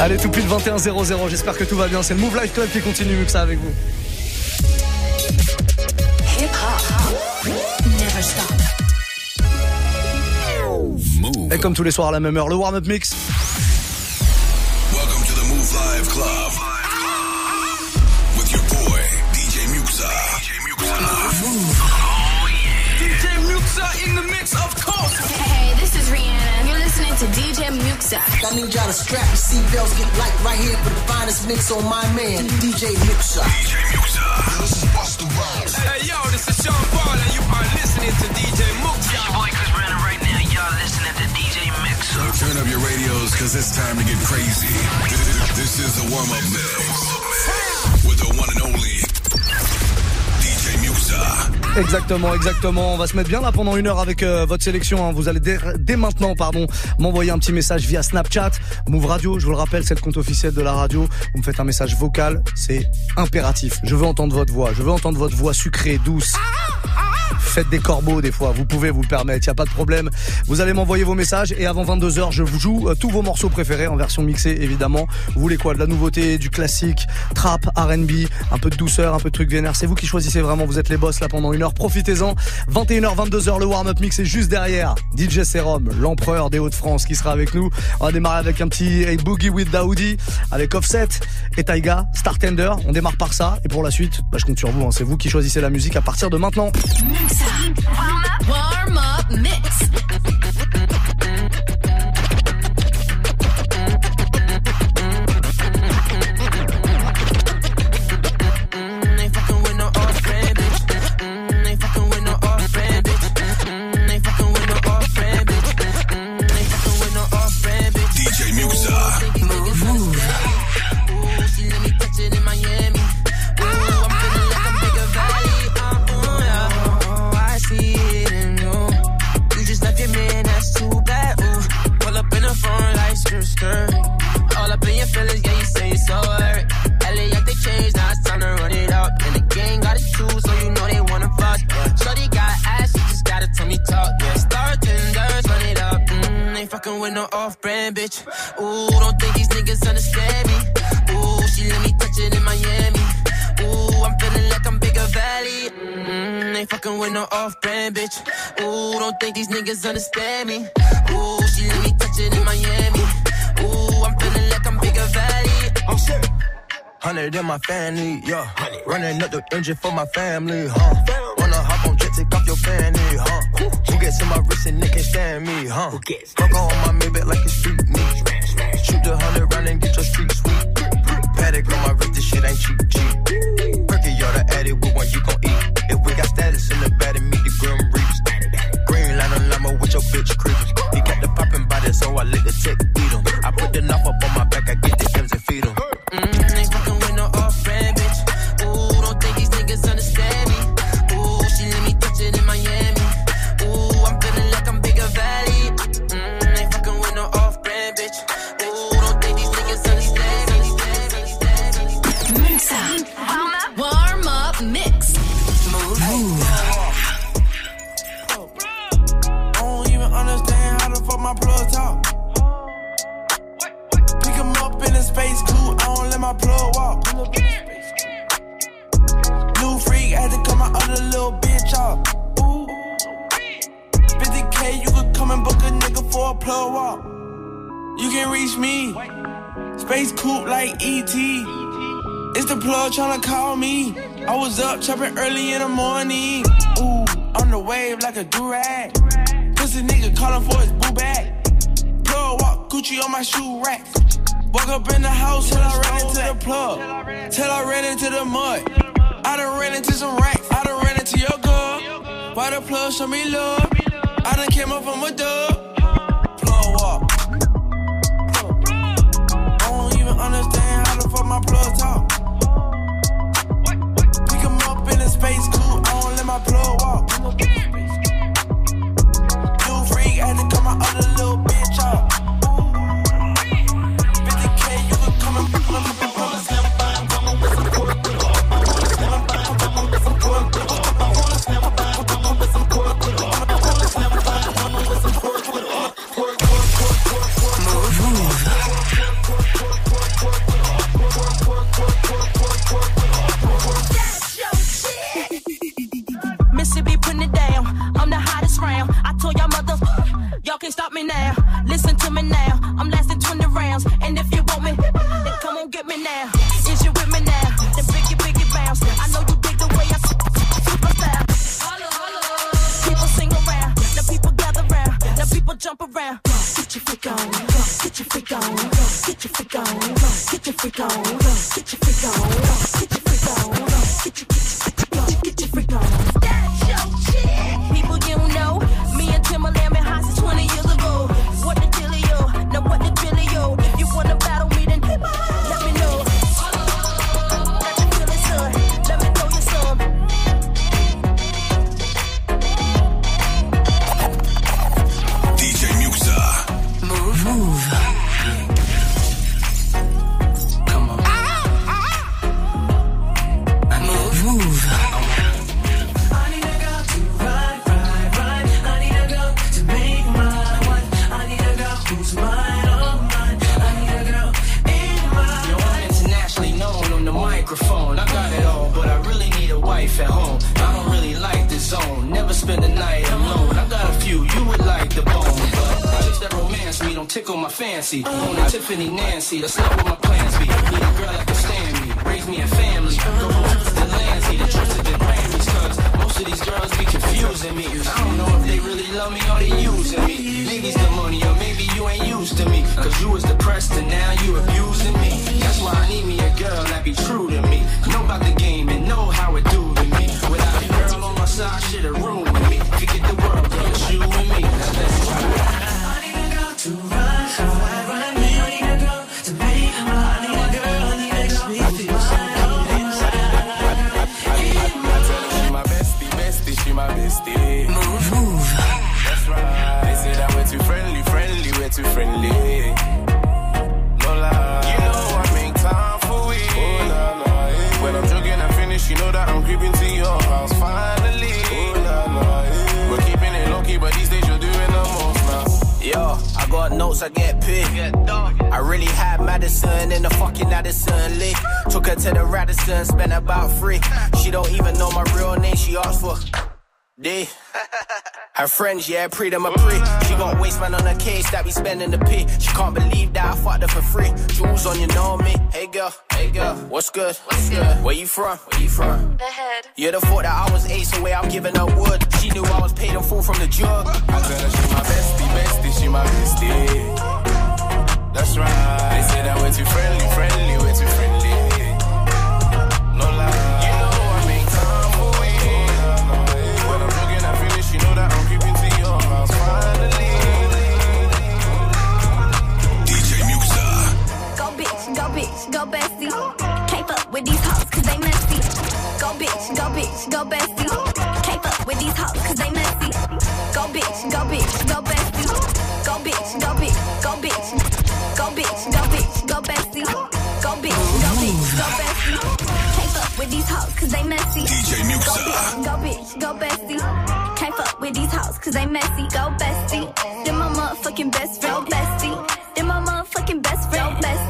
Allez, tout pile 21-0-0. J'espère que tout va bien. C'est le Move Life Club qui continue mieux que ça avec vous. Et comme tous les soirs à la même heure, le warm-up mix. DJ I need y'all to strap your seatbelts, get light right here for the finest mix on my man, DJ Muxxa. DJ Muxxa. This is Busta Rhymes. Hey, yo, this is Sean Paul, and you are listening to DJ Muxxa. Your boy Chris Brandon right now. Y'all listening to DJ Mixer. Turn up your radios, cause it's time to get crazy. This is the warm-up mix. With the one and only DJ Muxxa. Exactement, exactement. On va se mettre bien là pendant une heure avec euh, votre sélection. hein. Vous allez dès, dès maintenant, pardon, m'envoyer un petit message via Snapchat, Move Radio. Je vous le rappelle, c'est le compte officiel de la radio. Vous me faites un message vocal, c'est impératif. Je veux entendre votre voix. Je veux entendre votre voix sucrée, douce. Faites des corbeaux des fois, vous pouvez vous le permettre, y a pas de problème. Vous allez m'envoyer vos messages et avant 22h, je vous joue euh, tous vos morceaux préférés en version mixée évidemment. Vous voulez quoi? De la nouveauté, du classique, trap, R&B, un peu de douceur, un peu de truc vénère. C'est vous qui choisissez vraiment, vous êtes les boss là pendant une heure. Profitez-en. 21h, 22h, le warm-up mix est juste derrière. DJ Serum, l'empereur des Hauts-de-France qui sera avec nous. On va démarrer avec un petit hey, Boogie with Daoudi avec Offset et Taiga, Star Tender. On démarre par ça et pour la suite, bah, je compte sur vous. hein. C'est vous qui choisissez la musique à partir de maintenant. Warm up, warm up mix. Understand me. Ooh, she let me touch it in Miami. Ooh, I'm feeling like I'm bigger valley. Oh, I'm sick. Hundred in my family, yeah. Running up the engine for my family, huh? Wanna hop on jet, take off your fanny, huh? Who gets in my wrist and they can't stand me, huh? Fuck on my Maybach like it's street meat. Shoot the hundred round and get your street sweet. Patek on my wrist, this shit ain't cheap, cheap. Perky, y'all the addy, what one you gon' eat? My plug talk. Pick him up in a space coupe, I don't let my plug walk. New freak, had to cut my other little bitch off. Ooh. 50k, you could come and book a nigga for a plug walk. You can reach me. Space coupe like ET. It's the plug tryna call me. I was up chopping early in the morning. Ooh, on the wave like a durag. Pussy nigga calling for his boo bag. Plug walk Gucci on my shoe rack. Walk up in the house till I ran into the plug. Till I ran into the mud. I done ran into some racks. I done ran into your girl. Why the plug show me love? I done came up from a dub. Plug walk. I don't even understand how the fuck my plug talk. Pick 'em up in a space coupe, I don't let my plug walk. Get Notes, I get paid. I really had Madison in the fucking Addison Lee. Took her to the Radisson, spent about three. She don't even know my real name, she asked for D. Her friends, yeah, pre them a pre. She waste waistman on her case that we spending the P. She can't believe that I fucked her for free. Jewels on, you know me. Hey girl, hey girl, what's good? What's good? Where you from? Where you from? The head. You'd have thought that I was ace away, I'm giving her wood. She knew I was paid in full from the jug. I tell her she my bestie, bestie, she my bestie. That's right. They say that we're too friendly, friendly, we're too friendly. Bitch, go bitch, go bestie. Can't fuck with these hoes cause they messy. Go bitch, go bitch, go bestie. Go bitch, go bitch, go bitch. Go bitch, go bitch, go bestie. Go bitch, go bitch, go bestie. Can't fuck with these hoes cause they messy. DJ Go bitch, go bitch, go bestie. Can't fuck with these hoes cause they messy. Go bestie. Then my motherfucking best friend. Go bestie. Then my motherfucking best friend. Bestie.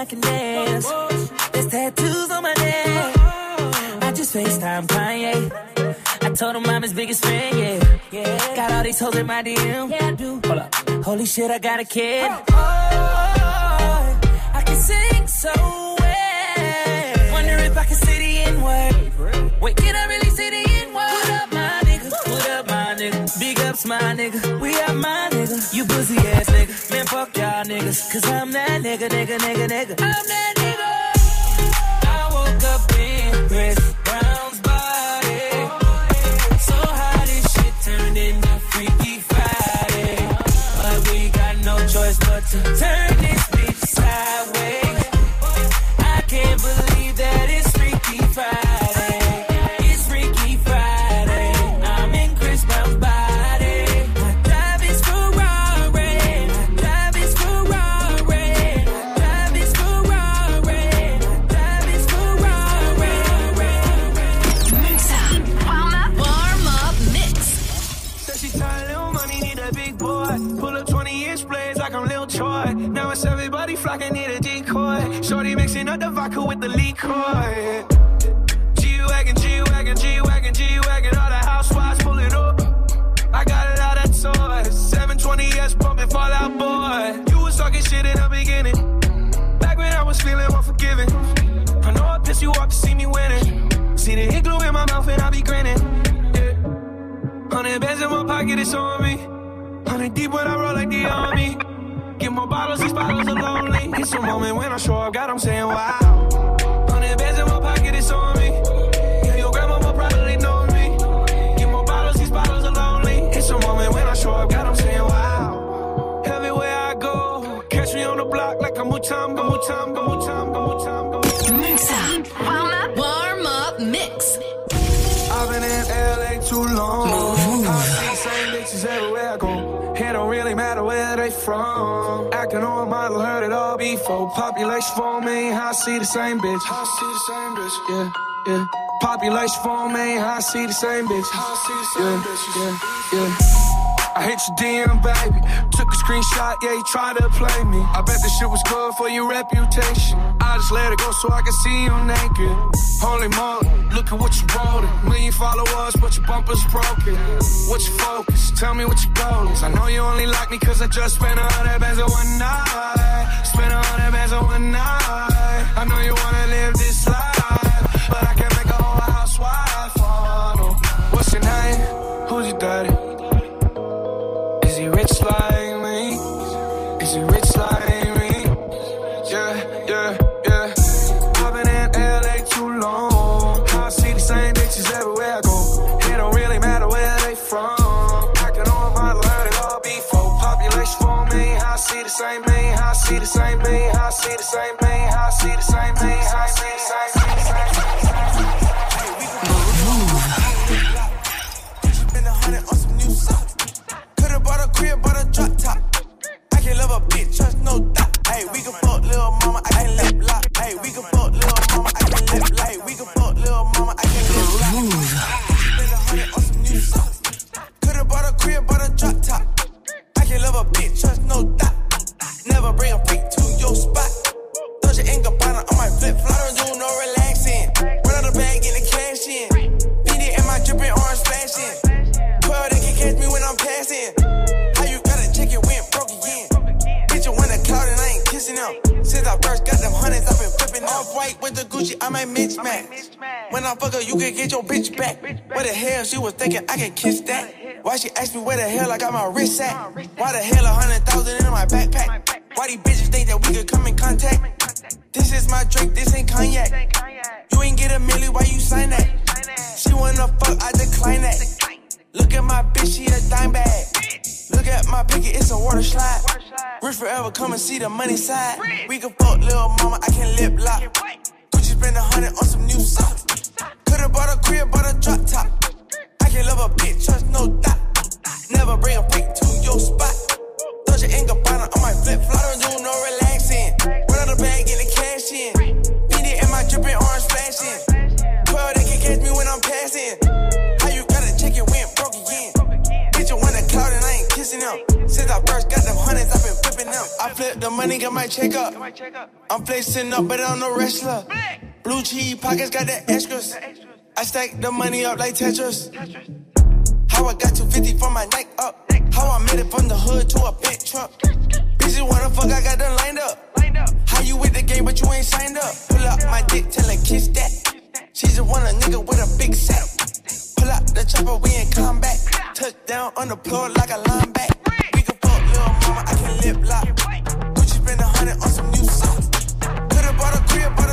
I can dance. There's tattoos on my neck. I just FaceTime Kanye. I told him I'm his biggest fan, yeah. yeah. Got all these hoes in my DM. Yeah, do. Hold up. Holy shit, I got a kid. Oh, oh, oh, I can sing so well. Wonder if I can see the N word. Wait, can I really see the N word? What up, my nigga? What up, my nigga? Big ups, my nigga. We are my nigga. You pussy ass jealous, cause I'm that nigga, nigga, nigga, nigga. I'm that nigga. I woke up in Chris Brown's body. So how this shit turned into Freaky Friday. But we got no choice but to turn it's on me. Hundred deep when I roll like the army. Get more bottles, these bottles are lonely. It's a moment when I show up, God, I'm saying wow. Hundred bands in my pocket, it's on me. Yeah, your grandma will probably know me. Get more bottles, these bottles are lonely. It's a moment when I show up, God, I'm saying wow. Everywhere I go, catch me on the block like a Mutombo, Mutombo, Mutombo, Mutombo. Warm up, warm up mix. I've been in LA too long. They from. Acting on a model, heard it all before. Population for me, I see the same bitch. I see the same bitch. Yeah, yeah. Population for me, I see the same bitch. I see the same bitch. Yeah, yeah. I hit your DM, baby. Took a screenshot, yeah, you tried to play me. I bet this shit was good for your reputation. I just let it go so I can see you naked. Holy moly, look at what you wrote. Million followers, but your bumper's broken. What's your focus? Tell me what your goal is. I know you only like me cause I just spent a hundred bands on one night. Spent a hundred bands on one night. I know you wanna live this life, but I can't make a whole housewife. Oh, no. What's your name? Who's your daddy? Same me. I see the same me. I see the same me. I see the same me. I fuck her, you can get your bitch back. Where the hell she was thinking I can kiss that? Why she asked me where the hell I got my wrist at? Why the hell a hundred thousand in my backpack? Why these bitches think that we could come in contact? This is my drink, this ain't cognac. You ain't get a milli, why you sign that? She wanna fuck, I decline that. Look at my bitch, she a dime bag. Look at my picket, it's a water slide. Rich forever, come and see the money side. We can fuck little mama, I can lip lock. Gucci spend a hundred on some new socks. Could've bought a crib, bought a drop top. I can love a bitch, trust no doubt. Never bring a freak to your spot. Dolce and Gabbana on my flip flop. I don't do no relaxing. Run out the bag, get the cash in. Beat it and my dripping orange flashing. 12, they can catch me when I'm passing. How you gotta check it when broke again? Bitch, you want a cloud and I ain't kissing them. Since I first got them hundreds, I've been flipping them. I flip the money, got my check up. I'm flexing up, but I'm no wrestler. Blue cheese pockets got the extras. I stack the money up like Tetris. How I got 250 from my neck up. How I made it from the hood to a big truck. Bitches wanna fuck, I got them lined up. How you with the game, but you ain't signed up? Pull up my dick, tell her kiss that. She just want a nigga with a big saddle. Pull out the chopper, we in combat. Touch down on the floor like a lineback. We can fuck little mama, I can lip lock. Gucci crib, bought a drop top.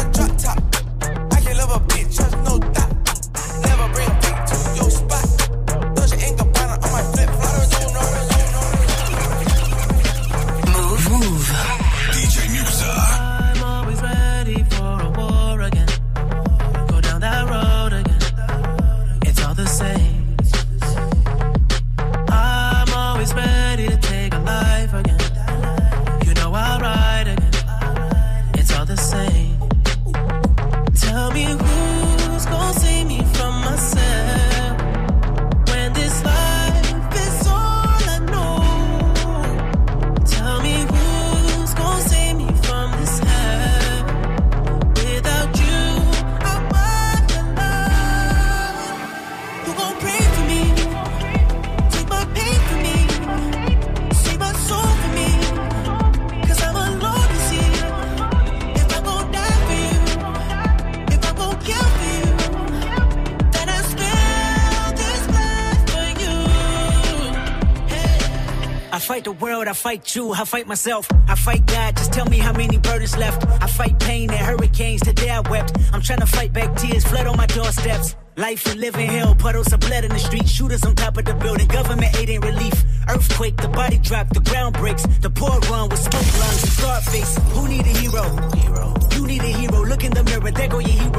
Fight you, I fight myself, I fight God. Just tell me how many burdens left. I fight pain and hurricanes. Today I wept. I'm trying to fight back tears, flood on my doorsteps. Life and living hell, puddles of blood in the street, shooters on top of the building. Government aid ain't relief. Earthquake, the body drop, the ground breaks. The poor run with smoke lungs and scar face. Who need a hero? Hero. You need a hero. Look in the mirror, there go your hero.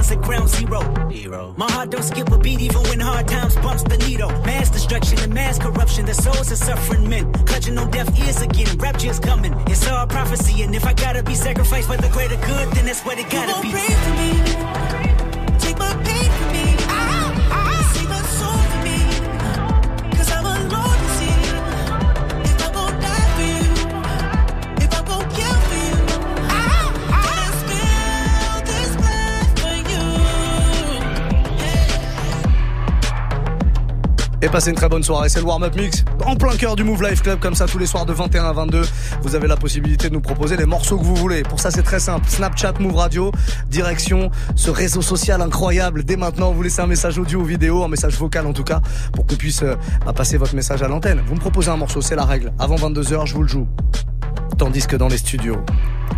Who on the front lines at ground zero? Hero. My heart don't skip a beat even when hard times bumps the needle. Mass destruction and mass corruption. The souls of suffering men. Clutching on deaf ears again. Rapture's coming. It's all prophecy. And if I gotta be sacrificed for the greater good, then that's what it gotta gon' be. pray for me? Et passez une très bonne soirée, c'est le warm-up mix en plein cœur du Move Life Club comme ça tous les soirs de 21 à 22. Vous avez la possibilité de nous proposer les morceaux que vous voulez. Pour ça c'est très simple, Snapchat Move Radio, direction ce réseau social incroyable. Dès maintenant, vous laissez un message audio ou vidéo, un message vocal en tout cas, pour qu'on puisse euh, bah, passer votre message à l'antenne. Vous me proposez un morceau, c'est la règle. Avant 22h, je vous le joue. Tandis que dans les studios,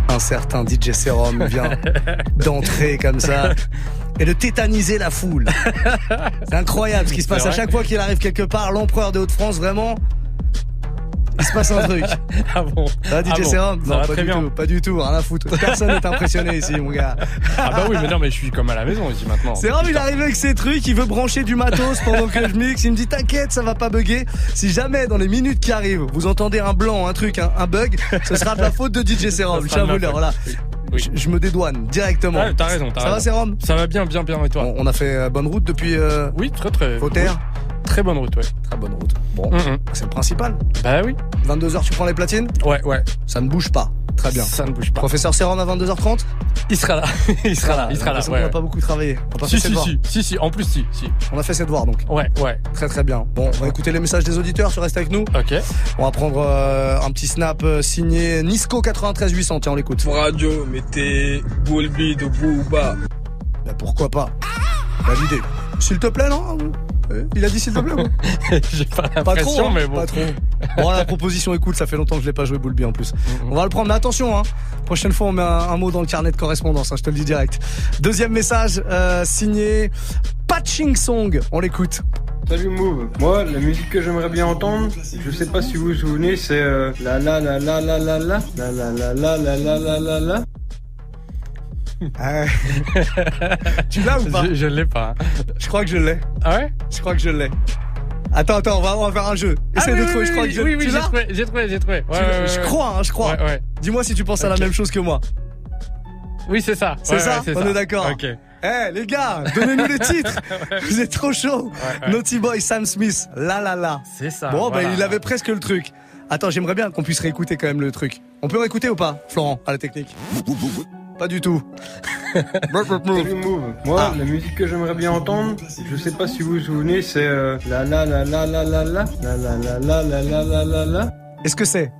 un certain DJ Serum vient d'entrer comme ça et de tétaniser la foule. C'est incroyable ce qui se passe à chaque fois qu'il arrive quelque part. L'empereur des Hauts-de-France, vraiment, il se passe un truc. Ah bon Ça va, DJ Ah bon, Serum Non, pas très du bien. tout, pas du tout, rien à foutre. Personne n'est impressionné ici, mon gars. Ah bah oui, mais non, mais je suis comme à la maison ici maintenant. Serum, il arrive avec ses trucs, il veut brancher du matos pendant que je mixe. Il me dit t'inquiète, ça va pas bugger. Si jamais dans les minutes qui arrivent, vous entendez un blanc, un truc, un, un bug, ce sera de la faute de DJ Serum. Faute. voilà. Oui. Je, je me dédouane directement. Ouais, t'as raison, t'as Ça va. Serum Ça va bien, bien, bien, et toi on, on a fait euh, bonne route depuis euh, Oui, très, très. Fauteuil. Très bonne route, ouais. Très bonne route. Bon, Mhm. c'est le principal. Bah oui. 22h, tu prends les platines? Ouais, ouais. Ça ne bouge pas. Très bien. Ça ne bouge pas. Professeur Serum à 22h30 Il sera là. il sera là. Il sera là. On Ouais, n'a ouais. pas beaucoup travaillé. On a pas Si, fait ses si, devoirs. si, si, si. En plus, si, si. On a fait ses devoirs donc. Ouais, ouais. Très très bien. Bon, on va écouter les messages des auditeurs, tu restes avec nous. Ok. On va prendre euh, un petit snap euh, signé Nisco 93 800. Tiens, on l'écoute. Radio, mettez Boulby de Booba. Bah, pourquoi pas Validé. S'il te plaît, non Il a dit s'il te plaît. J'ai pas Pas l'impression, trop, hein, mais bon. Pas trop. Bon, la proposition écoute, ça fait longtemps que je l'ai pas joué Boulby en plus. On va le prendre, mais attention, hein. Prochaine fois, on met un, un mot dans le carnet de correspondance, hein, je te le dis direct. Deuxième message, euh, signé Patching Song. On l'écoute. Salut Move. Moi, la musique que j'aimerais bien entendre, je sais pas si vous vous souvenez, c'est euh, la la la la la la la la la la la la la la la Ah. tu l'as ou pas? Je, je l'ai pas. Je crois que je l'ai. Ah ouais? Je crois que je l'ai. Attends, attends, on va, on va faire un jeu. Essaye Ah oui, de oui, trouver, je oui, crois que je Oui, oui, tu j'ai trouvé, j'ai trouvé, j'ai trouvé. Ouais, Tu- ouais, ouais, Je crois, hein, je crois. Ouais. Dis-moi si tu penses à la même chose que moi. Oui, c'est ça. C'est ça? On ça. est d'accord. Ok. Eh les gars, donnez-nous les titres. Vous êtes trop chaud. Naughty Boy, Sam Smith, la la la. C'est ça. Bon, voilà. bah il avait presque le truc. Attends, j'aimerais bien qu'on puisse réécouter quand même le truc. On peut réécouter ou pas, Florent, à la technique? Pas du tout. Salut Move. Moi, Ah. la musique que j'aimerais bien entendre, je sais pas si vous vous souvenez, c'est euh, la la la la la la la la la la la la la la la la. Est-ce que c'est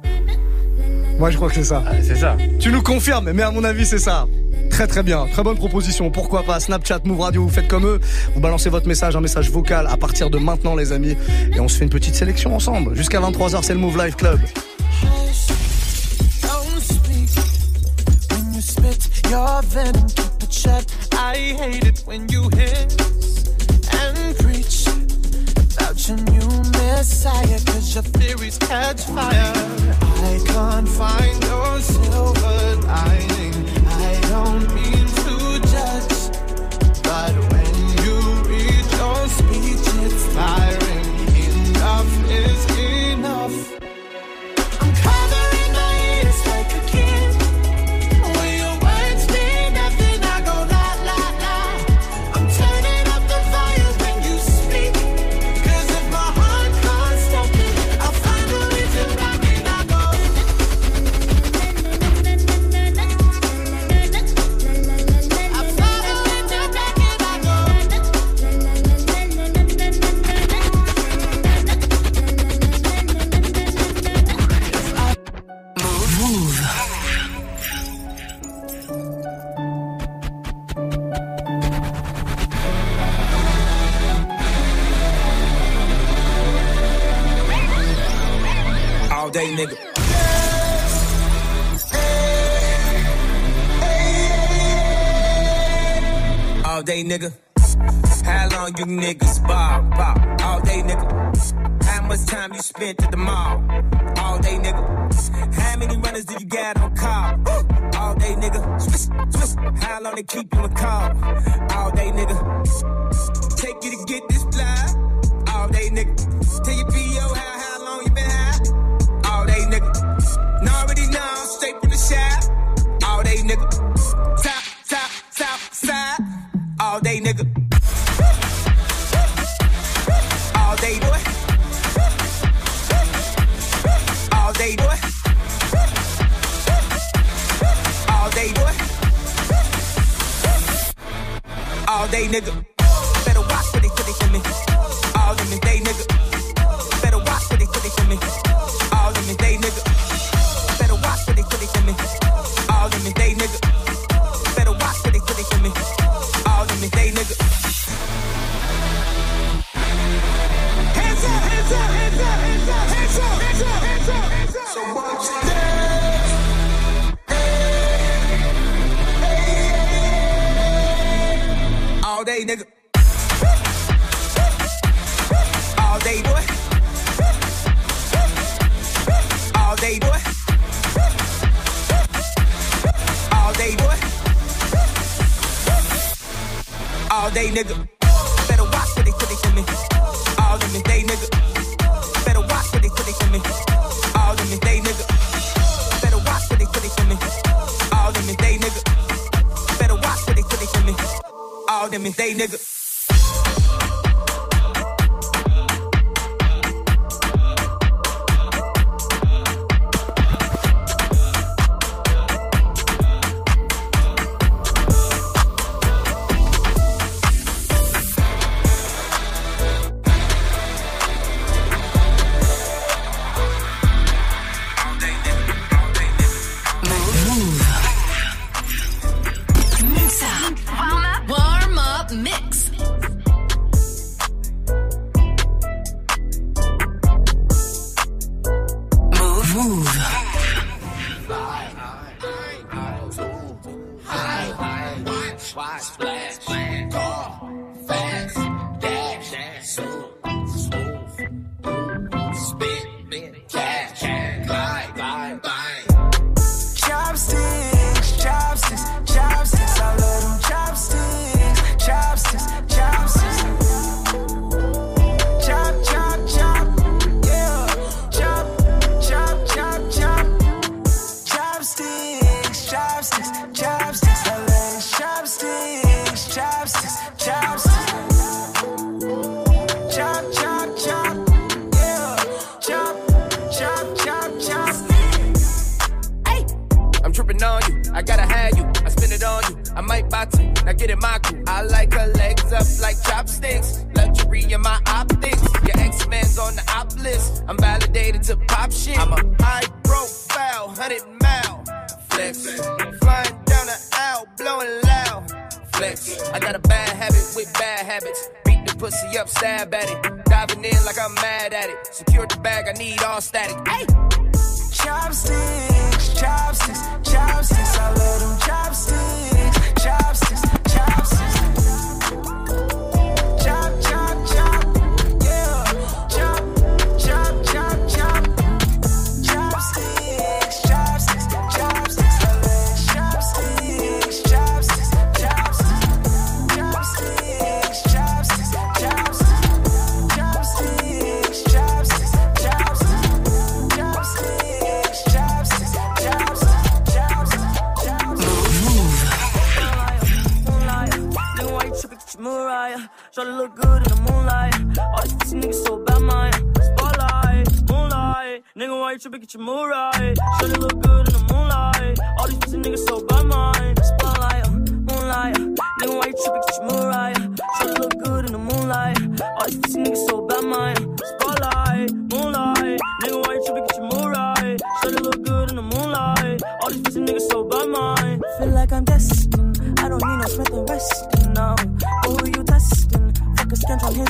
Moi, je crois que c'est ça. Ah, c'est ça. Tu nous confirmes, mais à mon avis, c'est ça. Très très bien, très bonne proposition. Pourquoi pas Snapchat, Move Radio, vous faites comme eux. Vous balancez votre message, un message vocal à partir de maintenant, les amis. Et on se fait une petite sélection ensemble. Jusqu'à 23h, c'est le Move Live Club. Your venom, keep it shut. I hate it when you hiss and preach about your new messiah, cause your theories catch fire. I can't find your silver lining.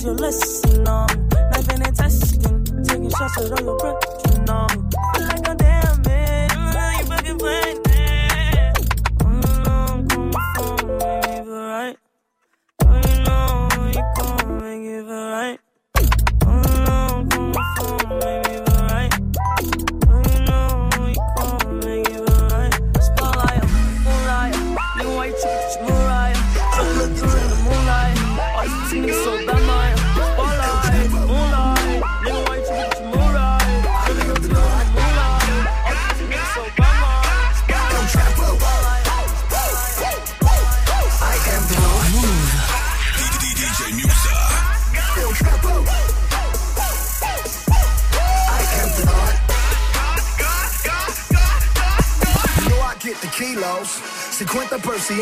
A scantron, here's your lesson, no. And testing. Taking shots at all your breath,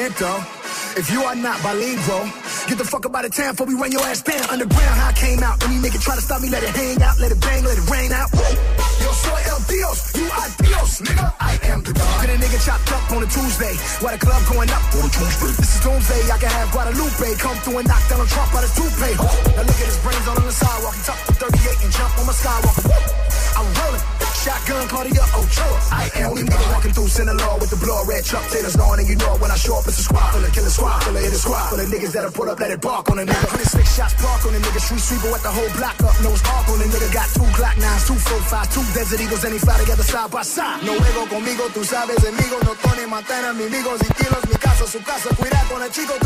50%. If you are not bilingual, get the fuck up out of town before we run your ass down. Underground, how I came out. Any nigga try to stop me, let it hang out, let it bang, let it rain out. Yo soy el Dios, you are Dios, nigga. I am the God. Get a nigga chopped up on a Tuesday, while the club going up on a Tuesday. This is Doomsday, I can have Guadalupe come through and knock down a Trump out his toupee. Now look at his brains on the sidewalk. He to 38 and jump on my skywalker. I'm rolling. Shotgun Cartier Ochoa. I am the nigga walking through Sinaloa with the blood red truck tailors on, and you know it when I show up, it's a squad full of killer squad full of hit a squad full of niggas that'll put up, let it bark on a nigga. 106 shots park on a nigga, street sweeper with the whole block up, nose arc on a nigga. Got two Glock nines, two four five, two Desert Eagles, and he fly together side by side. No juego conmigo, tú sabes, amigo, no Tony Montana, mi amigos y kilos, mi casa, su casa, cuida con el chico,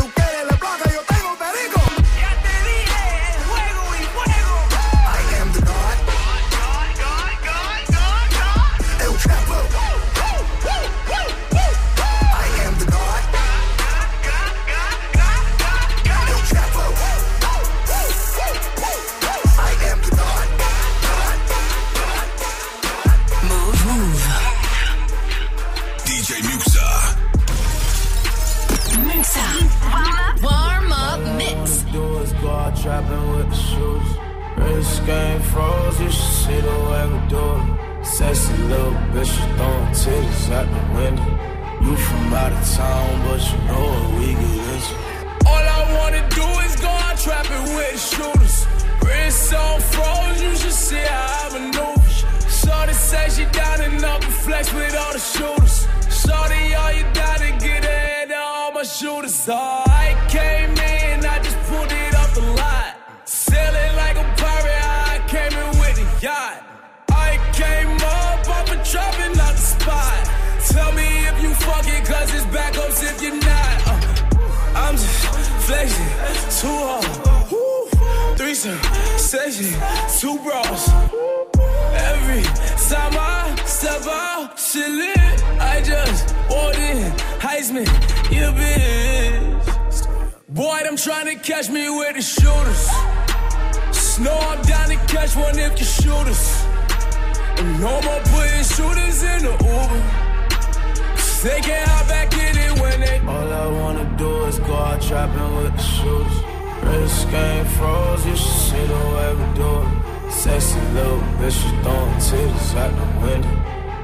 little bitch, you throwing titties out the window.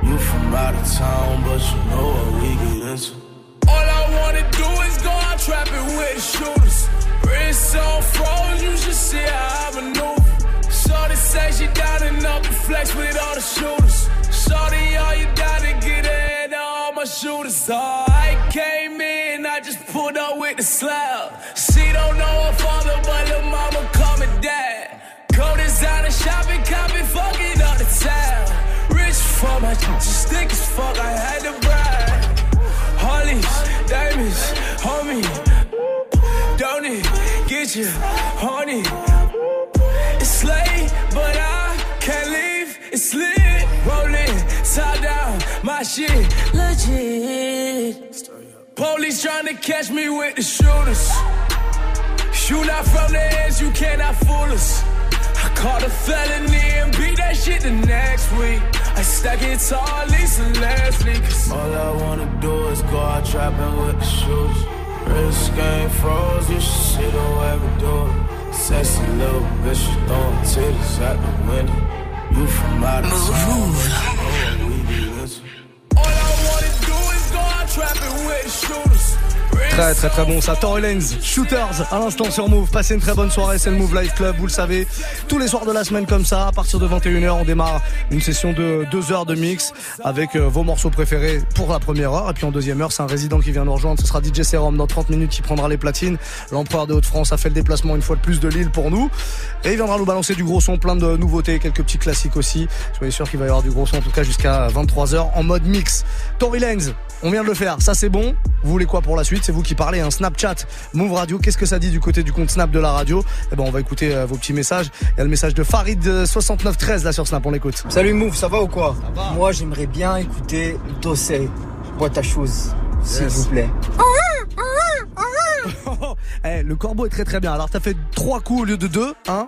You from out of town, but you know what we get into. All I wanna do is go out trapping with the shooters. Wrist on froze, you should see how I maneuver. Shorty say she down and up and flex with all the shooters. Shorty, all you to get of all my shooters. Oh, I came in, I just pulled up with the slab. She don't know her father, but her mama call me dad. Go designer shopping, copy, fucking up the town. Rich for my just thick as fuck, I had to brag. Harleys, diamonds, homie. Don't it get you horny? It's late, but I can't leave. It's lit, rolling, top down, my shit legit. Police trying to catch me with the shooters. You not from the edge, you cannot fool us. Caught a felony and beat that shit the next week. I stack it tall, Lisa Leslie. Cause all I wanna do is go out trapping with the shoes. Wrist game froze, you should see the way we do it. Sexy little bitch, you throwing titties at the window. You from out of town. Oh, be. All I wanna do is go out trapping with the shooters. Très très très bon ça. Lanez, Shooters à l'instant sur Move. Passez une très bonne soirée, c'est le Move Live Club, vous le savez. Tous les soirs de la semaine comme ça, à partir de 21h, on démarre une session de 2 heures de mix avec euh, vos morceaux préférés pour la première heure. Et puis en deuxième heure, c'est un résident qui vient nous rejoindre. Ce sera DJ Serum dans 30 minutes qui prendra les platines. L'empereur de Haute-France a fait le déplacement une fois de plus de Lille pour nous. Et il viendra nous balancer du gros son, plein de nouveautés, quelques petits classiques aussi. Soyez sûr qu'il va y avoir du gros son en tout cas jusqu'à 23h en mode mix. Tory Lanez, on vient de le faire, ça c'est bon. Vous voulez quoi pour la suite? C'est vous qui parlez, un Snapchat, Move Radio. Qu'est-ce que ça dit du côté du compte Snap de la radio? Eh ben on va écouter euh, vos petits messages. Il y a le message de Farid euh, 6913 là sur Snap, on l'écoute. Salut Move, ça va ou quoi? Moi j'aimerais bien écouter Dossé, boîte à choses, s'il Yes. vous plaît. Eh, le corbeau est très très bien. Alors t'as fait 3 coups au lieu de 2, hein?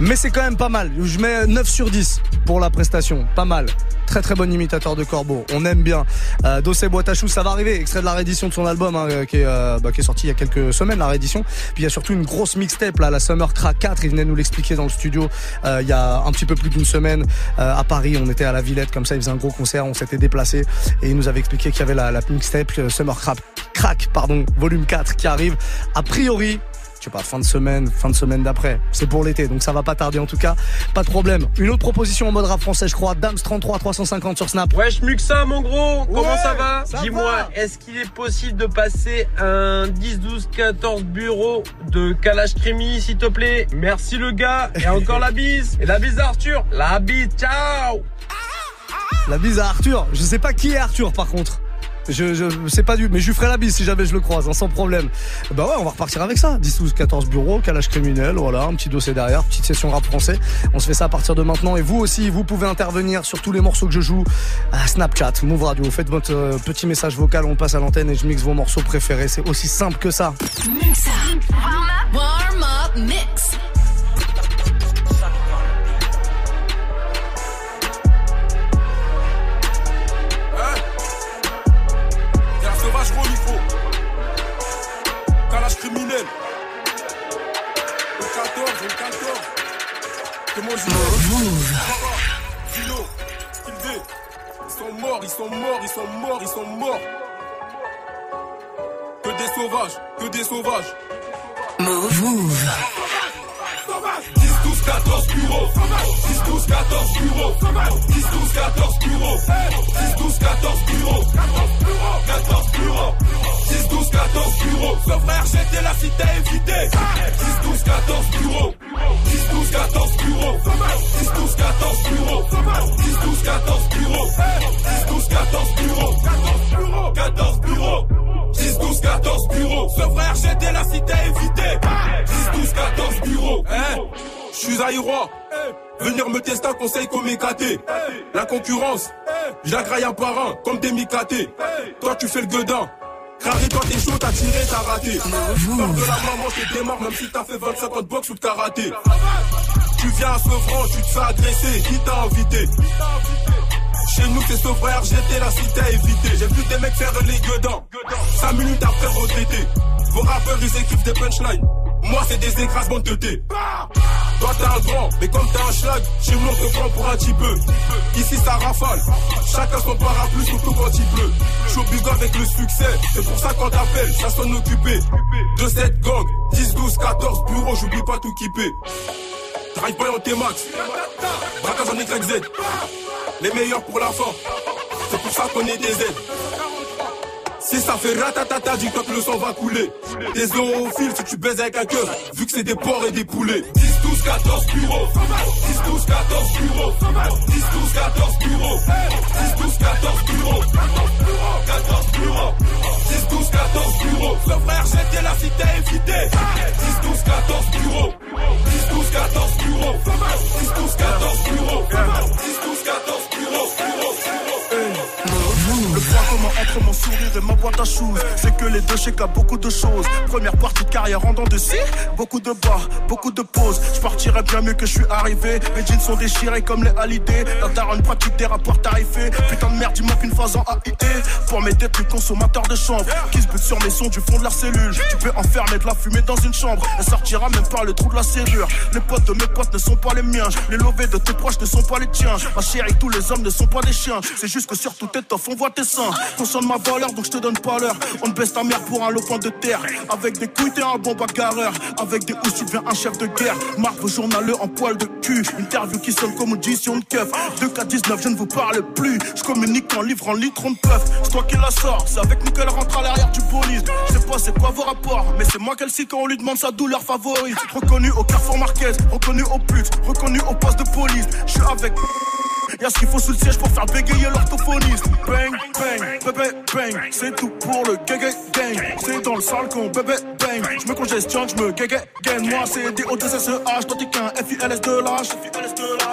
Mais c'est quand même pas mal. Je mets 9 sur 10 pour la prestation. Pas mal. Très très bon imitateur de corbeau. On aime bien. Euh, Dossé Boîte à Choux, ça va arriver. Extrait de la réédition de son album hein, euh, qui, est, euh, bah, qui est sorti il y a quelques semaines, la réédition. Puis il y a surtout une grosse mixtape, là, la Summer Crack 4. Il venait nous l'expliquer dans le studio euh, il y a un petit peu plus d'une semaine à Paris. On était à la Villette, comme ça, il faisait un gros concert. On s'était déplacé et il nous avait expliqué qu'il y avait la, la mixtape Summer Crack, Crack, pardon, volume 4 qui arrive. A priori, je sais pas, fin de semaine, fin de semaine d'après. C'est pour l'été, donc ça va pas tarder en tout cas. Pas de problème. Une autre proposition en mode rap français, je crois. Dams 33 350 sur Snap. Wesh Muxa mon gros, comment Ouais, ça va Dis-moi, est-ce qu'il est possible de passer un 10, 12, 14 bureau de Kalash Krimi s'il te plaît Merci le gars, et encore la bise, et la bise d'Arthur, la bise, ciao La bise à Arthur. Je sais pas qui est Arthur par contre. Je, je sais pas du, mais je lui ferai la bise si jamais je le croise, hein, sans problème. Bah ouais, on va repartir avec ça. 10, 12, 14 bureaux, calage criminel, voilà, un petit dossier derrière, petite session rap français. On se fait ça à partir de maintenant. Et vous aussi, vous pouvez intervenir sur tous les morceaux que je joue à Snapchat, Move Radio. Faites votre euh, petit message vocal, on passe à l'antenne et je mixe vos morceaux préférés. C'est aussi simple que ça. Muxa. Warm up. Warm up mix. D. Ils sont morts, ils sont morts, ils sont morts, ils sont morts. Que des sauvages, que des sauvages. Move. Move. 10, 12, 14 bureaux 10, 12, 14 bureaux 10, 12, 14 bureaux 10, 12, 14 bureaux 14 bureaux 10, 12, 14 bureaux Ce frère j'étais la cité évitée 10, 12, 14 bureaux 10, 12, 14 bureaux 10, 12, 14 bureaux 10, 12, 14 bureaux 10, 12, 14 bureaux 14 bureaux 10, 12, 14 bureaux Ce frère j'étais la cité évitée 10, 12, 14 bureaux je suis aïrois. Venir me tester un conseil comme écaté. La concurrence, j'agraille un par un, comme des micatés. Toi, tu fais le gueudin. Carré, toi, t'es chaud, t'as tiré, t'as raté. Parle de la maman, je démarre, même si t'as fait 25 ans de boxe ou de karaté. Tu viens à Sevran, tu te fais agresser. Qui t'a invité? Chez nous, c'est frère, j'étais la cité à éviter. J'ai vu des mecs faire les gueudins. 5 minutes après retraité. Vos rappeurs, ils équipent des punchlines. Moi, c'est des écrasements de thé. Toi, t'es un grand, mais comme t'es un schlag, chez nous, on te prend pour un petit peu. Ici, ça rafale. Chacun son parapluie, surtout quand il pleut. Je avec le succès. C'est pour ça qu'on t'appelle, ça sonne occupé. De cette gang, 10, 12, 14 bureaux, j'oublie pas tout kipper. Drive boy en T-Max. Braquage en YZ. Les meilleurs pour la fin. C'est pour ça qu'on est des aides. Si ça fait ratatata, dis-toi que le sang va couler. Des zoophiles si tu baises avec un cœur, vu que c'est des porcs et des poulets. 10, 12, 14 bureaux. 10, 12, 14 bureaux. 10, 12, 14 bureaux. 10, 12, 14 bureaux. 14 bureaux. 10, 12, 14 bureaux. Le frère, j'étais la cité évitée. 10, 12, 14 bureaux. 10, 12, 14 bureaux. 10, 12, 14 bureaux. 10, 12, 14 bureaux. Le point commun entre mon sourire et ma boîte à c'est que les deux chèques à beaucoup de choses. Première partie de carrière en dents de scie, beaucoup de bas, beaucoup de pauses. Je partirais bien mieux que je suis arrivé. Mes jeans sont déchirés comme les halidés. La daronne pratique des rapports tarifés. Putain de merde, il manque une phase en AIT. Pour m'aider, plus consommateur de chanvre. Qui se bute sur mes sons du fond de leur cellule? Tu peux enfermer de la fumée dans une chambre. Elle sortira même par le trou de la serrure. Les potes de mes potes ne sont pas les miens. Les lovés de tes proches ne sont pas les tiens. Ma chérie, tous les hommes ne sont pas des chiens. C'est juste que sur toute étoffe, on voit tes seins. Ma donc je te donne pas l'heure. On baisse ta mère pour un lopin de terre. Avec des couilles, t'es un bon bagarreur. Avec des housses, tu deviens un chef de guerre. Marque journaleux en poil de cul. Interview qui sonne comme audition de keuf. 2K19, je ne vous parle plus. Je communique en livre en litre de peuf. C'est toi qui la sors, c'est avec nous qu'elle rentre à l'arrière du police. Je sais pas c'est quoi vos rapports, mais c'est moi qu'elle cite quand on lui demande sa douleur favorite. Reconnu au Carrefour Marquez, reconnu au pute, reconnu au poste de police. Je suis avec. Y'a ce qu'il faut sous le siège pour faire bégayer l'orthophoniste. Bang, bang, bébé, bang. C'est tout pour le gay gang. C'est dans le sale con, bébé, bang. Je me congestionne, je me gay gang. Moi, c'est des O2SEH, toi t'es qu'un FILS de lâche.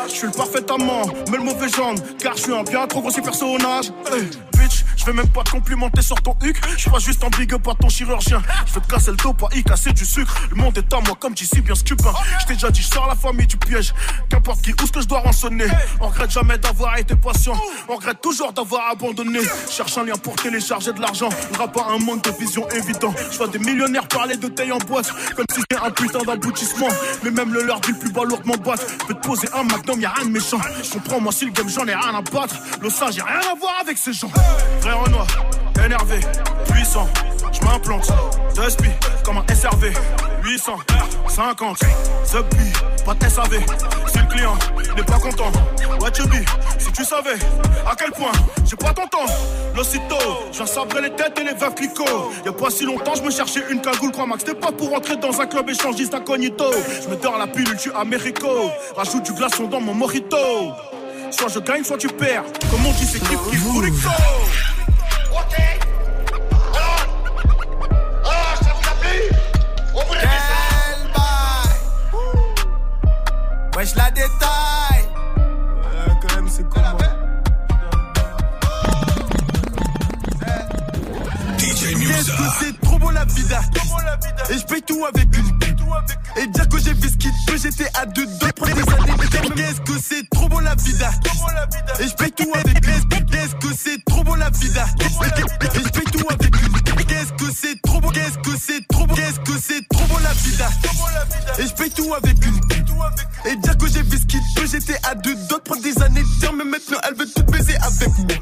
Je suis le parfait amant, mais le mauvais genre. Car je suis un bien trop grossier personnage. Hey, bitch, je vais même pas te complimenter sur ton huc. Je suis pas juste un big up à ton chirurgien. Je veux te casser le dos, pas y casser du sucre. Le monde est à moi comme d'ici, bien stupin. Je t'ai déjà dit, je sors la famille du piège. Qu'importe qui, où ce que je dois rançonner? On regrette jamais d'avoir été patient. On regrette toujours d'avoir abandonné. Cherche un lien pour télécharger de l'argent. Pas un monde de vision évident. Je vois des millionnaires parler de taille en boîte. Comme si c'était un putain d'aboutissement. Mais même le leur dit le plus bas lourdement boîte. Peut te poser un magnum, y'a rien de méchant. Je comprends, moi si le game, j'en ai rien à battre. Le sage, j'ai rien à voir avec ces gens. Vrai Renoir, énervé, puissant. Je m'implante, deux spi, comme un SRV. 800, 50, Zubi, pas de SAV. Si le client n'est pas content, what you be? Si tu savais à quel point j'ai pas ton temps. L'aussitôt, j'en sabrer les têtes et les veuves clicots. Y'a pas si longtemps, je me cherchais une cagoule, crois Max. C'était pas pour entrer dans un club échangiste incognito. Je me dors la pilule, tu Américo. Rajoute du glaçon dans mon mojito. Soit je gagne, soit tu perds. Comme on dit, c'est kiff kiff pour les Quel bail. Wesh la détaille Ouais, quand même, c'est comment Qu'est-ce que c'est? Trop bon la vie d'artiste. Et je paye tout avec une pute Et dire que j'ai fait ce qu'il peut J'étais à deux doigts prendre des années Mais Qu'est-ce que c'est trop bon la d'artiste Et je paye tout avec pute Qu'est-ce que c'est trop bon la d'artiste Et je paye tout avec Qu'est-ce que c'est trop bon Qu'est-ce que c'est trop bon Qu'est-ce que c'est trop bon la d'artiste Et je paye tout avec une Et dire que j'ai fait ce qu'il peut J'étais à deux doigts prendre des années de Mais maintenant elle veut tout baiser avec moi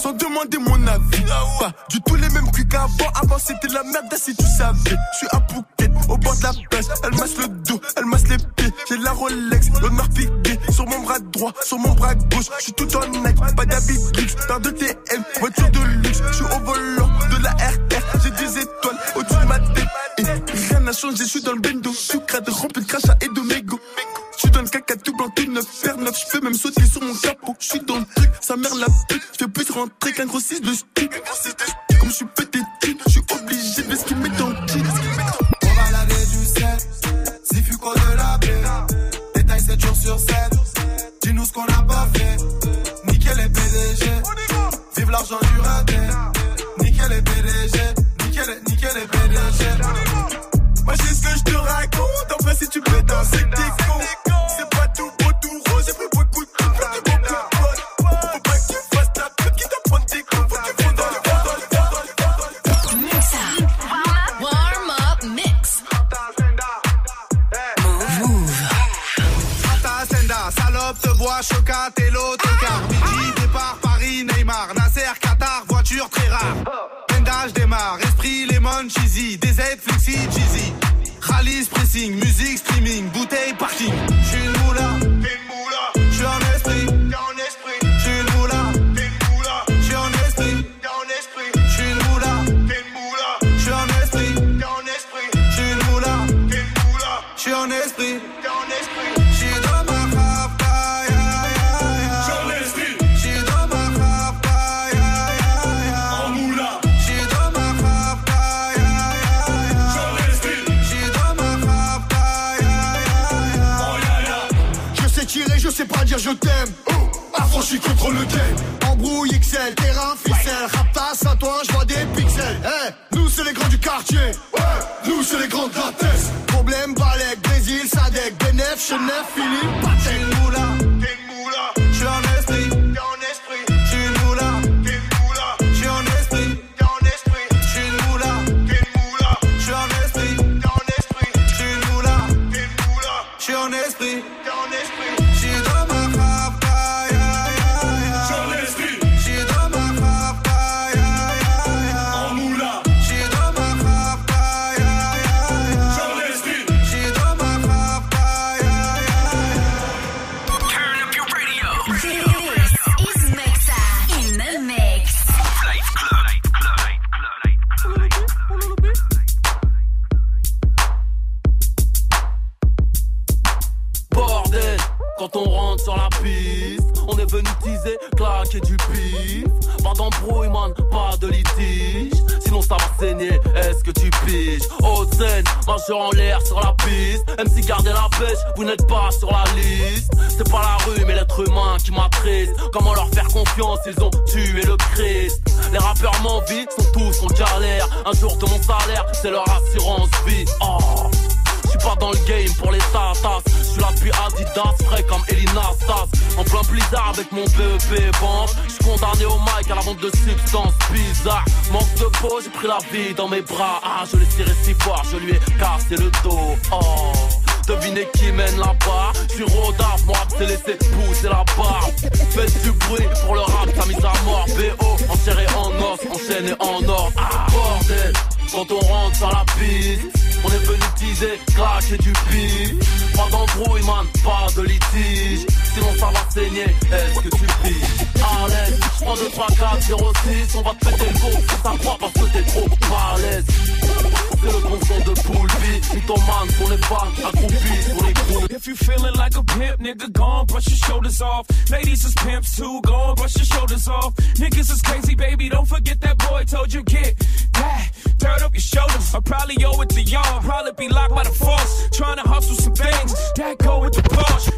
Sans demander mon avis. Pas du tout les mêmes cuits qu'avant. Avant c'était la merde si tu savais. Je suis à Phuket au bord de la plage Elle masse le dos, elle masse les pieds. J'ai la Rolex, le Murphy Gay Sur mon bras droit, sur mon bras gauche. Je suis tout en Nike, pas d'habit luxe. Paire de TM, voiture de luxe. Je suis au volant de la RR J'ai des étoiles au-dessus de ma tête. Et rien n'a changé, je suis dans le bendo Sucrade rempli de crachat et de mégots je suis dans le caca tout blanc, tout neuf, faire neuf. Je fais même sauter sur mon capot. Je suis dans le truc, sa mère la pute. Je fais plus rentrer qu'un gros 6 de stick. Comme je suis pété je suis obligé de ce qu'il met dans le c'est leur assurance vie. Ah. Oh. J'suis pas dans le game pour les tatas. J'suis là depuis Adidas, frais comme Elina Stas. En plein blizzard avec mon BEP vente. J'suis condamné au mic à la vente de substances bizarres. Manque de peau, j'ai pris la vie dans mes bras. Ah, je l'ai tiré si fort, je lui ai cassé le dos. Oh. Devinez qui mène là-bas J'suis rodave, moi t'es laissé pousser la barre Faites du bruit pour le rap, ta mise à mort BO, enserré en os, enchaîné en or Ah bordel quand on rentre sur la piste, on est venu teaser, cracher du pif. Pas d'embrouille, man, pas de litige. Sinon, ça va saigner, est-ce que tu piges? Allez, 3, 2, 3, 4, 0, 6. On va te péter le gros, ça croit parce que t'es trop à l'aise. C'est le de Boulbi. Pour les fans, accroupis pour les groupes. If you feeling like a pimp, nigga, gone, brush your shoulders off. Ladies is pimps too, gone, brush your shoulders off. Niggas is crazy, baby, don't forget that boy told you get that. Dirt up your shoulders. I probably owe it to y'all. Probably be locked by the force. Trying to hustle some things that go with the boss.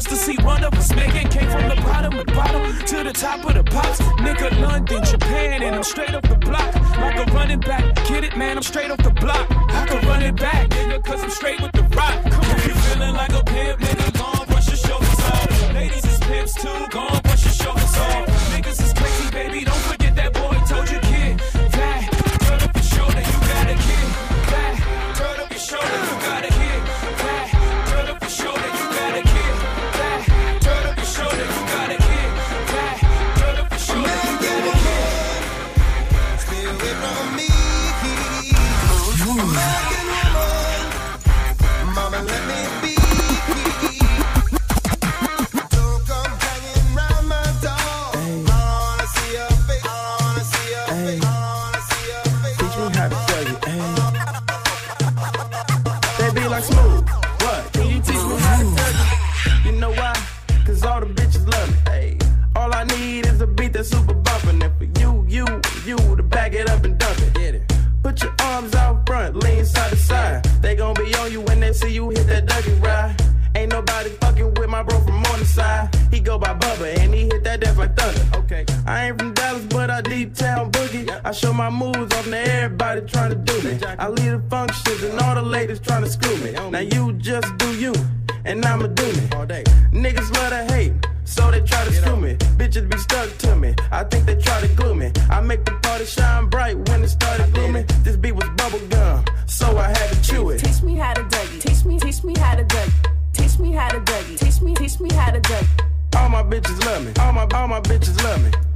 just to see one of us make it. Came from the bottom of the bottom to the top of the pops. Nigga, London, Japan, and I'm straight off the block. Like a running back, get it, man, I'm straight off the block. I can run it back, nigga, cause I'm straight with the rock. Come on, you feeling like a pimp, nigga. Show my moves on to everybody trying to do me. I lead the functions and all the ladies trying to screw me. Now you just do you, and I'ma do me. All day. Niggas love to hate. So they try to screw me. Bitches be stuck to me. I think they try to glue me. I make the party shine bright when it started glooming. This beat was bubble gum, so I had to chew it. Teach me how to Dougie. Teach me, teach me how to Dougie. Teach me how to Dougie. Teach me, teach me how to Dougie. All my bitches love me. All my all my bitches love me.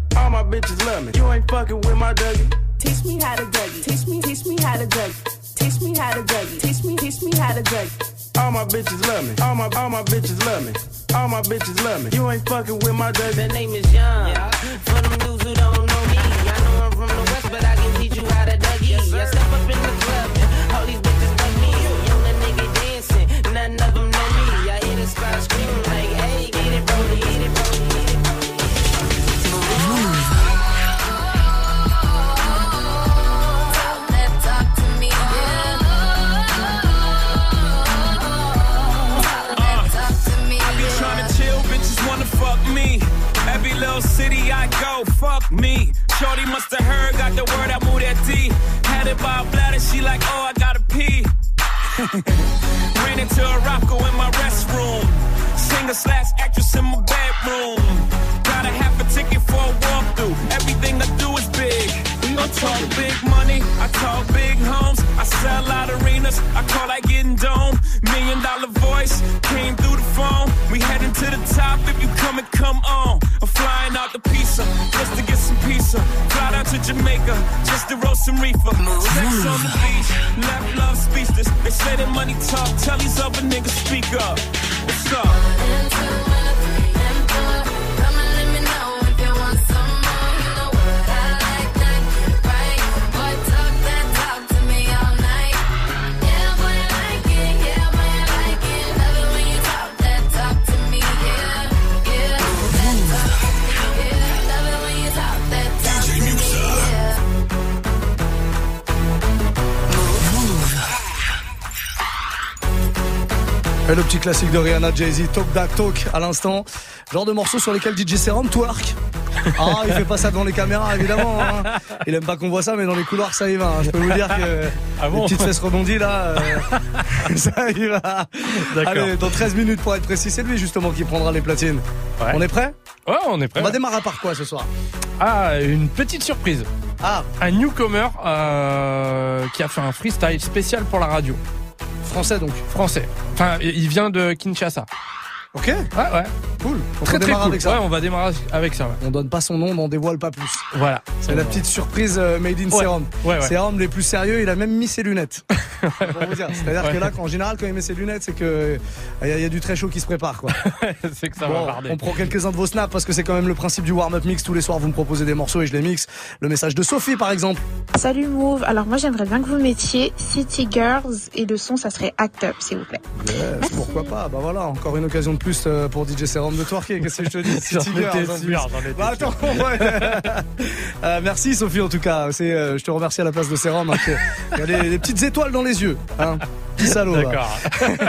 All my bitches love me. You ain't fucking with my Dougie. Teach me how to Dougie. Teach me, teach me how to Dougie. Teach me how to Dougie. Teach me, teach me how to Dougie. All my bitches love me. All my all my bitches love me. All my bitches love me. You ain't fucking with my Dougie. The name is Young. For them dudes who don't know me, I know I'm from the west, but I can teach you how to Dougie. I step up in city I go, fuck me. Shorty must have heard, got the word, I moved that D. Had it by a bladder, she like, oh, I gotta pee. Ran into a rocko in my restroom. Singer slash actress in my bedroom. Got a half a ticket for a walkthrough. Everything I do is big. Gon' talk big money. I talk big homes. To Jamaica just to roast some reefer. Sex on the beach. Left love speechless. They say that money talk. Tell these other niggas speak up. What's up? Et le petit classique de Rihanna, Jay-Z, Talk That Talk à l'instant. Genre de morceaux sur lesquels DJ Serum twerk. Ah, il fait pas ça devant les caméras, évidemment. hein. Il aime pas qu'on voit ça, mais dans les couloirs, ça y va. hein. Je peux vous dire que Ah bon les petites fesses rebondies, là, euh, ça y va. D'accord. Allez, dans 13 minutes, pour être précis, c'est lui justement qui prendra les platines. On est prêt? Ouais, on est prêt. On va démarrer par quoi ce soir? Ah, une petite surprise. Ah. Un newcomer euh, qui a fait un freestyle spécial pour la radio. Français donc Français. Enfin, il vient de Kinshasa. Ok. Ouais, ouais. Cool. On Très, va très démarrer cool. avec ça. Ouais, on va démarrer avec ça. ouais. On donne pas son nom, on n'en dévoile pas plus. Voilà. C'est la petite surprise euh, made in Ouais. Serum. Ouais, ouais. Serum les plus sérieux, il a même mis ses lunettes. Pour vous dire. C'est-à-dire Ouais. que là, en général, quand il met ses lunettes, c'est que il y, a- il y a du très chaud qui se prépare. Quoi. c'est que ça Bon, va barder. on prend quelques-uns de vos snaps parce que c'est quand même le principe du warm-up mix. Tous les soirs, vous me proposez des morceaux et je les mixe. Le message de Sophie, par exemple. Salut Move, alors moi j'aimerais bien que vous mettiez City Girls et le son ça serait Act Up s'il vous plaît. Yes, pourquoi pas Bah voilà, encore une occasion de plus euh, pour DJ Serum de twerker. Qu'est-ce que je te dis étais Bah attends, ouais. Euh, merci Sophie en tout cas. C'est, euh, je te remercie à la place de Serum. hein, Il y a des, petites étoiles dans les yeux. Hein. Petit salaud. D'accord.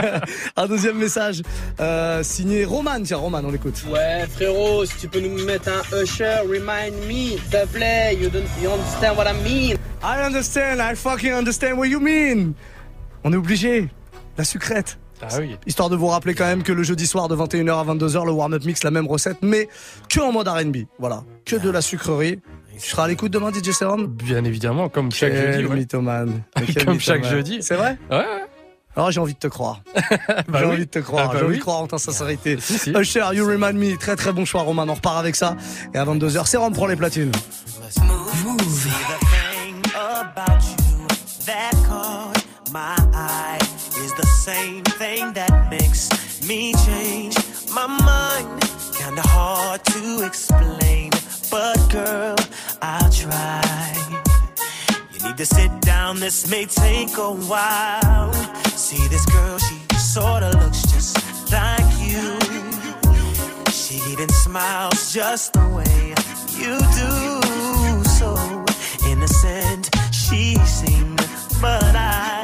Un deuxième message euh, signé Roman. Tiens, Roman, on l'écoute. Ouais, frérot, si tu peux nous mettre un Usher, remind me, s'il te plaît, you, don't, you understand what I mean? I understand, I fucking understand what you mean. On est obligé. La sucrète. Ah oui. Histoire de vous rappeler quand même que le jeudi soir de 21h à 22h, le warm-up mix, la même recette, mais que en mode RB. Voilà. Que de la sucrerie. Tu seras à l'écoute demain, DJ Serum Bien évidemment, comme chaque Quel jeudi. ouais. mythomane. Mais quel Comme chaque jeudi. C'est vrai Ouais, ouais. Alors j'ai envie de te croire. Bah j'ai oui. envie de te croire. Ah bah j'ai envie oui. de croire en ta sincérité. Si, si. Usher, you remind me. Très très bon choix, Roman. On repart avec ça. Et à 22h, Serum prend les platines. See the same thing that makes me change my mind. Kinda hard to explain, but girl, I'll try. You need to sit down, this may take a while. See this girl, she sorta looks just like you. She even smiles just the way you do. So innocent she seemed, but I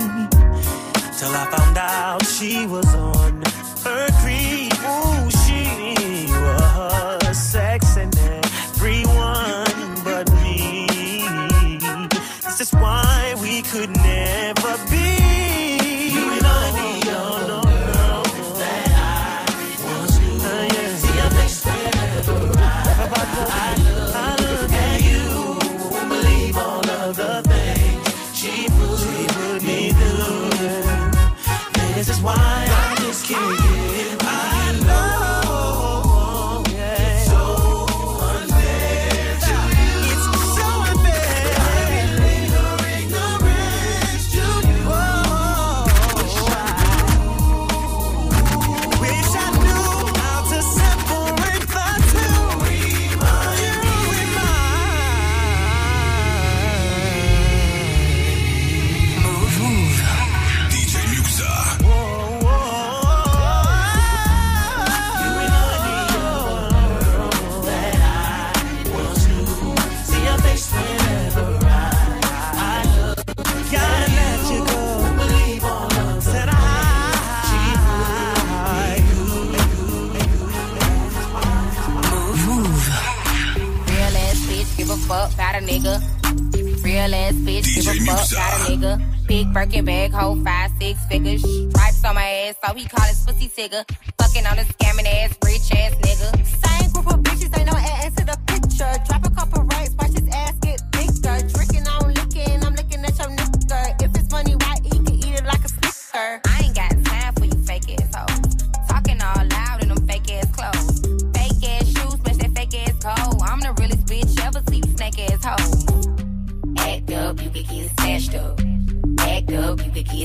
Till I found out she was on her creep. Why I just can't Real ass bitch, give a fuck a nigga. Big Birkin bag, hold five, six figures. Stripes on my ass, so he call his pussy tigger. Fucking on a scamming ass, rich ass nigga.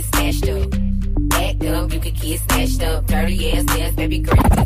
Get up. Up, you could get smashed up. Dirty ass ass, baby girl,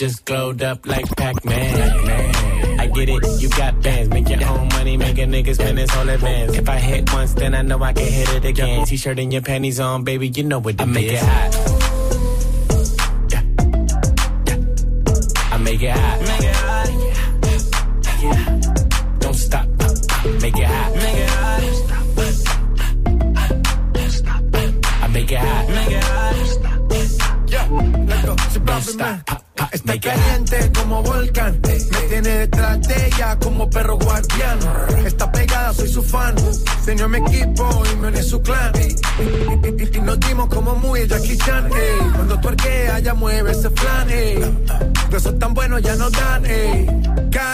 just glowed up like Pac-Man? I get it, you got bands. Make your own money, make a nigga spend his whole advance. If I hit once, then I know I can hit it again. T-shirt and your panties on, baby, you know what it I make it hot.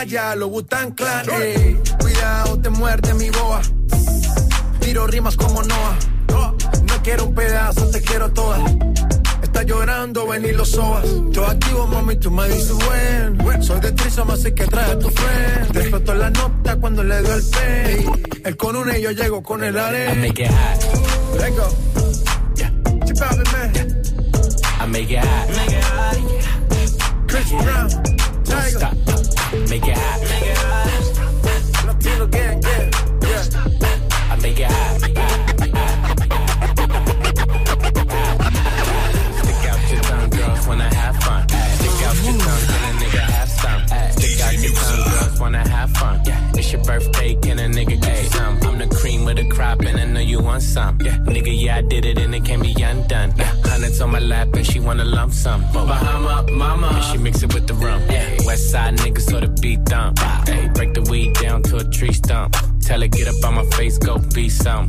Calla, lo Butan Clan. ey. Cuidado, te muerde mi boa. Tiro rimas como Noah. No quiero un pedazo, te quiero toda. Está llorando, ven y lo sobas. Yo activo, mami, tú me dices buen. Soy de Trisoma, así que trae a tu friend. Despertó la nota cuando le doy el pay. Él con una y yo llego con el I arena. make it hot. Let go. Chip out, man. I make it hot. Make it hot. Chris Brown. Don't stop. Make it hot. Make it hot. Latino gang, yeah. Yeah. I make it have fun. Stick out your tongue, can a nigga have some? Stick out your tongue, girls wanna have fun. It's your birthday, can a nigga get some? I'm the cream of the crop, and I know you want some. Yeah, nigga, yeah, I did it, and it can't be undone. Yeah, hundreds on my lap, and she wanna lump some. Bahama, mama, and she mix it with the rum. Yeah, West side niggas, so the beat dump. Hey, break the weed down to a tree stump. tell her, get up on my face, go be some.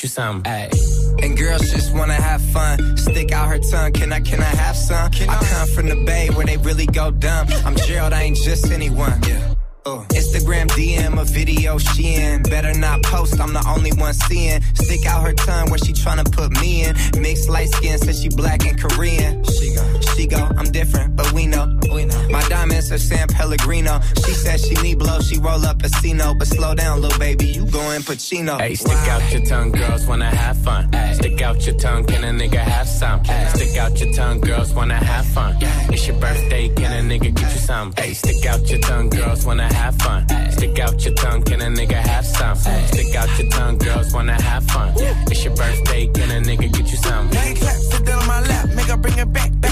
you some? And girls just wanna have fun. Stick out her tongue, can I, can I have some? Can I come from the bay where they really go dumb. I'm Gerald, I ain't just anyone. Yeah. Uh, Instagram DM a video she in. Better not post, I'm the only one seeing. Stick out her tongue where she tryna put me in. Mixed light skin, says she black and Korean. She go, Pellegrino. She says she need blow, she roll up a Casino. But slow down, little baby, you going Pacino. Hey, stick out your tongue, girls wanna have fun. Stick out your tongue, can a nigga have some? Stick out your tongue, girls wanna have fun. It's your birthday, can a nigga get you some? Hey, stick out your tongue, girls wanna have fun. Stick out your tongue, can a nigga have some? Stick out your tongue, girls wanna have fun. It's your birthday, can a nigga get you some? Nine clap, sit down on my lap, make her bring it back. Bet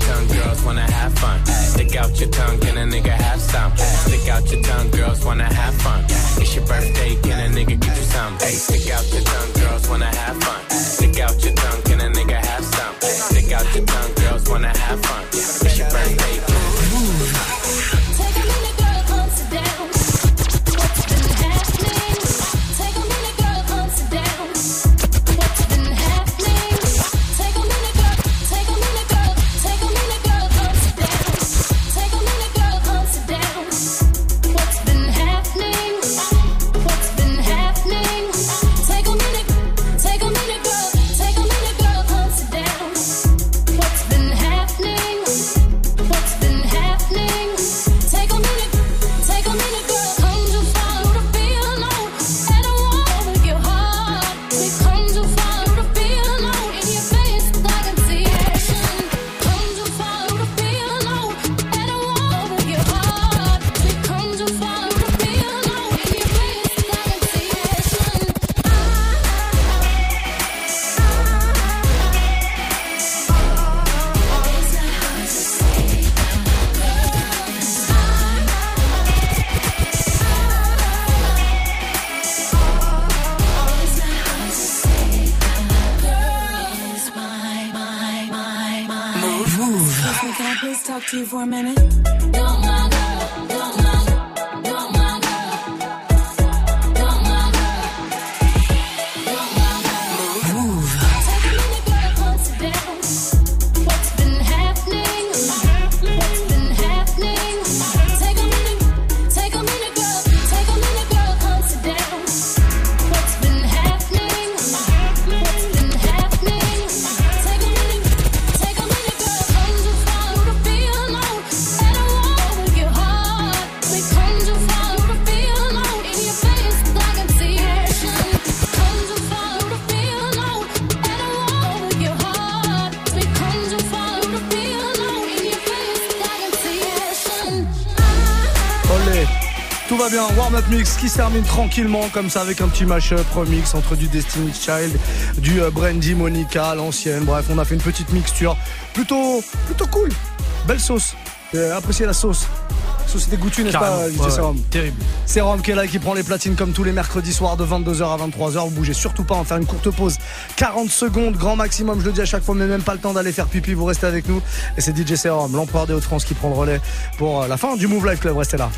Tongue, girls wanna have fun. Stick out your tongue, can a nigga have some? Stick out your tongue, girls wanna have fun. It's your birthday, can a nigga get you some? Hey, stick out your tongue, girls wanna have fun. Mix qui se termine tranquillement comme ça avec un petit mash-up remix entre du Destiny's Child, du euh, Brandy Monica, l'ancienne. Bref, on a fait une petite mixture plutôt, plutôt cool. Belle sauce. Euh, appréciez la sauce. Sauce dégoûtue, n'est-ce pas, ouais, ouais, terrible. C'est Rome qui est là qui prend les platines comme tous les mercredis soirs de 22h à 23h. Vous bougez surtout pas, on va faire une courte pause. 40 secondes, grand maximum, je le dis à chaque fois, mais même pas le temps d'aller faire pipi. Vous restez avec nous. Et c'est DJ Serum, l'empereur des Hauts-de-France qui prend le relais pour euh, la fin du Move Life Club. Restez là.